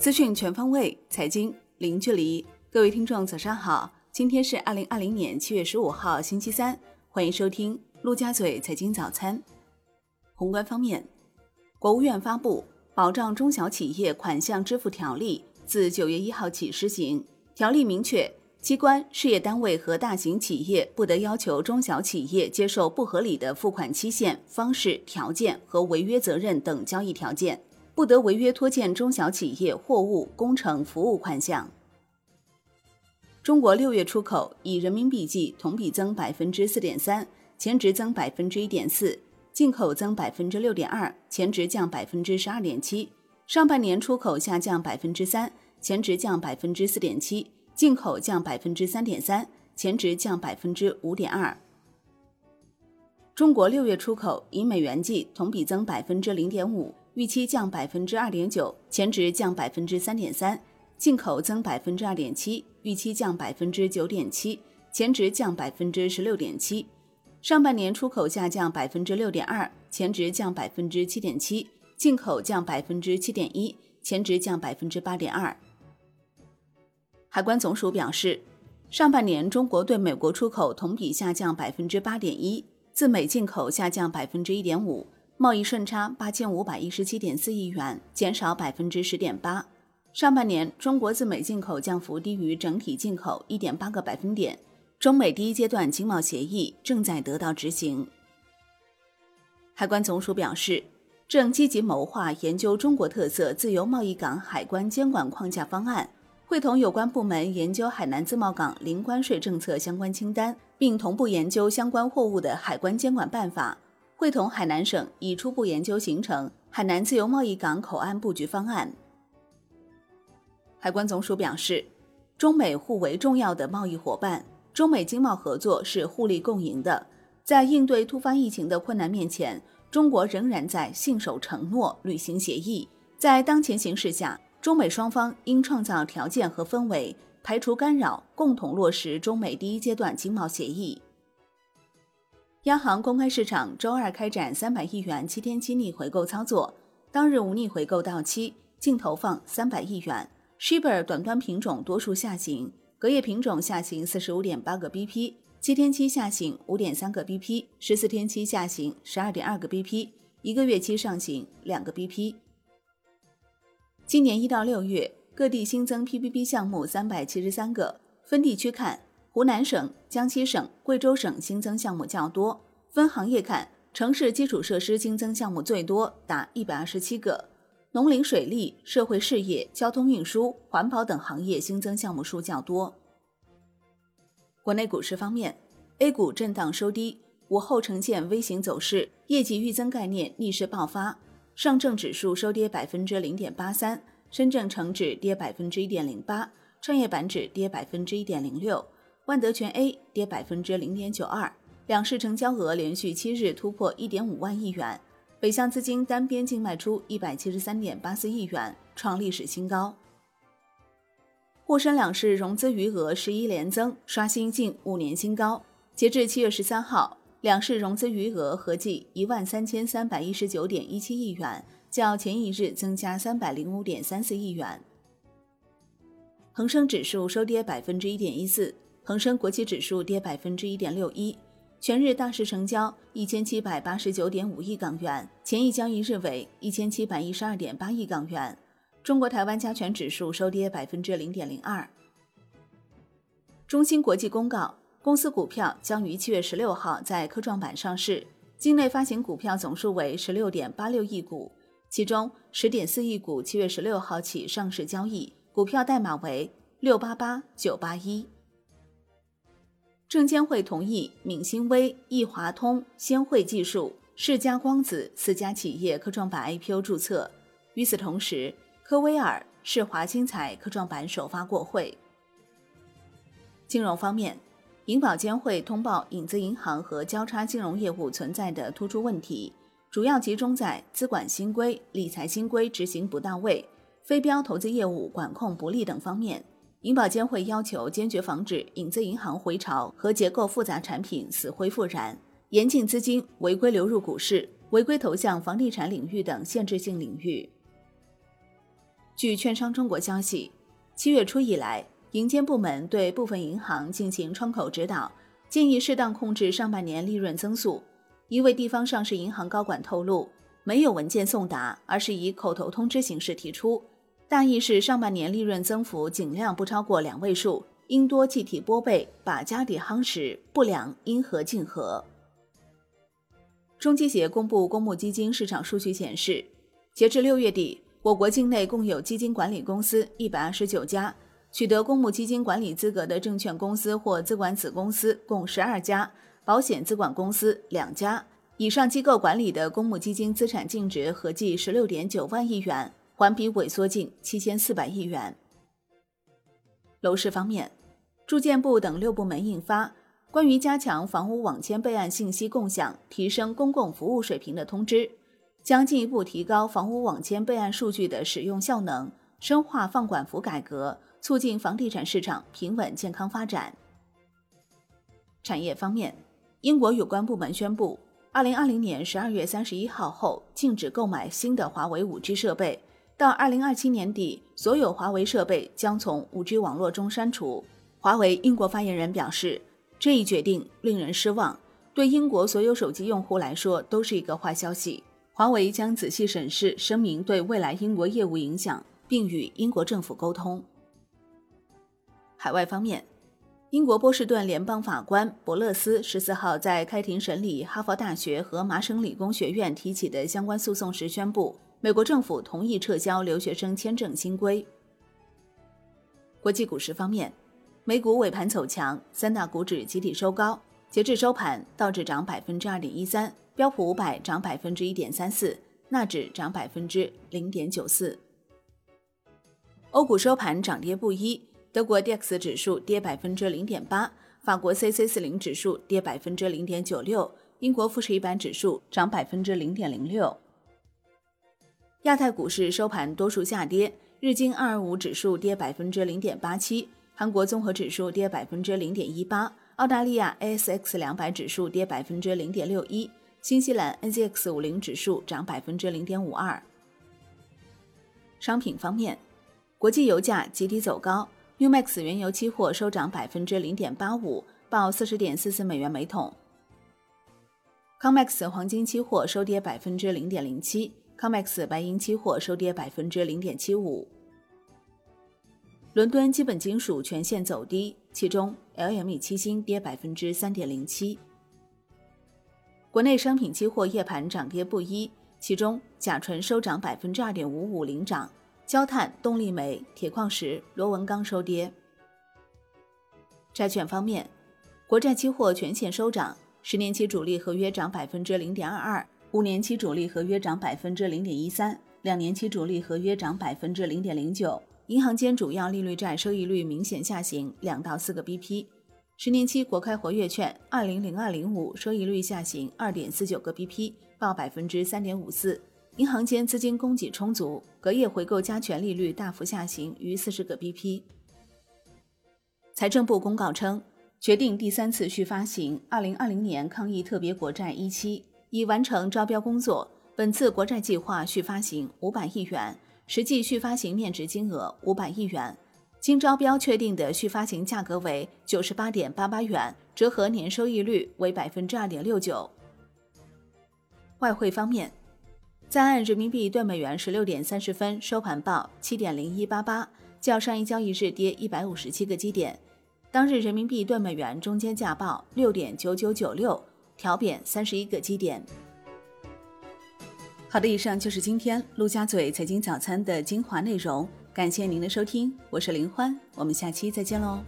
资讯全方位，财经零距离。各位听众，早上好！今天是二零二零年七月十五号，星期三。欢迎收听陆家嘴财经早餐。宏观方面，国务院发布《保障中小企业款项支付条例》，自九月一号起施行。条例明确，机关、事业单位和大型企业不得要求中小企业接受不合理的付款期限、方式、条件和违约责任等交易条件。不得违约拖欠中小企业货物、工程、服务款项。中国六月出口以人民币计同比增百分之四点三，前值增百分之一点四；进口增百分之六点二，前值降百分之十二点七。上半年出口下降百分之三，前值降百分之四点七；进口降百分之三点三，前值降百分之五点二。中国六月出口以美元计同比增百分之零点五。预期降百分之二点九，前值降百分之三点三；进口增百分之二点七，预期降百分之九点七，前值降百分之十六点七。上半年出口下降百分之六点二，前值降百分之七点七；进口降百分之七点一，前值降百分之八点二。海关总署表示，上半年中国对美国出口同比下降百分之八点一，自美进口下降百分之一点五。贸易顺差八千五百一十七点四亿元，减少百分之十点八。上半年中国自美进口降幅低于整体进口一点八个百分点。中美第一阶段经贸协议正在得到执行。海关总署表示，正积极谋划研究中国特色自由贸易港海关监管框架方案，会同有关部门研究海南自贸港零关税政策相关清单，并同步研究相关货物的海关监管办法。会同海南省已初步研究形成海南自由贸易港口岸布局方案。海关总署表示，中美互为重要的贸易伙伴，中美经贸合作是互利共赢的。在应对突发疫情的困难面前，中国仍然在信守承诺、履行协议。在当前形势下，中美双方应创造条件和氛围，排除干扰，共同落实中美第一阶段经贸协议。央行公开市场周二开展三百亿元七天期逆回购操作，当日无逆回购到期，净投放三百亿元。Shibor 短端品种多数下行，隔夜品种下行四十五点八个 BP，七天期下行五点三个 BP，十四天期下行十二点二个 BP，一个月期上行两个 BP。今年一到六月，各地新增 PPP 项目三百七十三个，分地区看。湖南省、江西省、贵州省新增项目较多。分行业看，城市基础设施新增项目最多，达一百二十七个；农林水利、社会事业、交通运输、环保等行业新增项目数较多。国内股市方面，A 股震荡收低，午后呈现 V 型走势，业绩预增概念逆势爆发。上证指数收跌百分之零点八三，深证成指跌百分之一点零八，创业板指跌百分之一点零六。万德全 A 跌百分之零点九二，两市成交额连续七日突破一点五万亿元，北向资金单边净卖出一百七十三点八四亿元，创历史新高。沪深两市融资余额十一连增，刷新近五年新高。截至七月十三号，两市融资余额合计一万三千三百一十九点一七亿元，较前一日增加三百零五点三四亿元。恒生指数收跌百分之一点一四。恒生国企指数跌百分之一点六一，全日大市成交一千七百八十九点五亿港元，前一交易日为一千七百一十二点八亿港元。中国台湾加权指数收跌百分之零点零二。中芯国际公告，公司股票将于七月十六号在科创板上市，境内发行股票总数为十六点八六亿股，其中十点四亿股七月十六号起上市交易，股票代码为六八八九八一。证监会同意闽新微、易华通、先汇技术、世嘉光子四家企业科创板 IPO 注册。与此同时，科威尔、世华新材科创板首发过会。金融方面，银保监会通报影子银行和交叉金融业务存在的突出问题，主要集中在资管新规、理财新规执行不到位、非标投资业务管控不力等方面。银保监会要求坚决防止影子银行回潮和结构复杂产品死灰复燃，严禁资金违规流入股市、违规投向房地产领域等限制性领域。据券商中国消息，七月初以来，银监部门对部分银行进行窗口指导，建议适当控制上半年利润增速。一位地方上市银行高管透露，没有文件送达，而是以口头通知形式提出，大意是上半年利润增幅尽量不超过两位数，应多计提拨备，把家底夯实，不良因何尽合。中基协公布公募基金市场数据显示，截至六月底，我国境内共有基金管理公司一百二十九家，取得公募基金管理资格的证券公司或资管子公司共十二家，保险资管公司两家。以上机构管理的公募基金资产净值合计十六点九万亿元，环比萎缩近七千四百亿元。楼市方面，住建部等六部门印发。关于加强房屋网签备案信息共享、提升公共服务水平的通知，将进一步提高房屋网签备案数据的使用效能，深化放管服改革，促进房地产市场平稳健康发展。产业方面，英国有关部门宣布，二零二零年十二月三十一号后禁止购买新的华为五 G 设备，到二零二七年底，所有华为设备将从五 G 网络中删除。华为英国发言人表示。这一决定令人失望，对英国所有手机用户来说都是一个坏消息。华为将仔细审视声明对未来英国业务影响，并与英国政府沟通。海外方面，英国波士顿联邦法官伯勒斯十四号在开庭审理哈佛大学和麻省理工学院提起的相关诉讼时宣布，美国政府同意撤销留学生签证新规。国际股市方面。美股尾盘走强，三大股指集体收高。截至收盘，道指涨百分之二点一三，标普五百涨百分之一点三四，纳指涨百分之零点九四。欧股收盘涨跌不一，德国 d x 指数跌百分之零点八，法国 c c 四零指数跌百分之零点九六，英国富时一百指数涨百分之零点零六。亚太股市收盘多数下跌，日经二二五指数跌百分之零点八七。韩国综合指数跌百分之零点一八，澳大利亚 ASX 两百指数跌百分之零点六一，新西兰 NZX 五零指数涨百分之零点五二。商品方面，国际油价集体走高，New Max 原油期货收涨百分之零点八五，报四十点四四美元每桶。Comex 黄金期货收跌百分之零点零七，Comex 白银期货收跌百分之零点七五。伦敦基本金属全线走低，其中 LME 期金跌百分之三点零七。国内商品期货夜盘涨跌不一，其中甲醇收涨百分之二点五五领涨，焦炭、动力煤、铁矿石、螺纹钢收跌。债券方面，国债期货全线收涨，十年期主力合约涨百分之零点二二，五年期主力合约涨百分之零点一三，两年期主力合约涨百分之零点零九。银行间主要利率债收益率明显下行两到四个 BP，十年期国开活跃券二零零二零五收益率下行二点四九个 BP，报百分之三点五四。银行间资金供给充足，隔夜回购加权利率大幅下行逾四十个 BP。财政部公告称，决定第三次续发行二零二零年抗疫特别国债一期，已完成招标工作，本次国债计划续发行五百亿元。实际续发行面值金额五百亿元，经招标确定的续发行价格为九十八点八八元，折合年收益率为百分之二点六九。外汇方面，在岸人民币兑美元十六点三十分收盘报七点零一八八，较上一交易日跌一百五十七个基点。当日人民币兑美元中间价报六点九九九六，调贬三十一个基点。好的，以上就是今天陆家嘴财经早餐的精华内容，感谢您的收听，我是林欢，我们下期再见喽。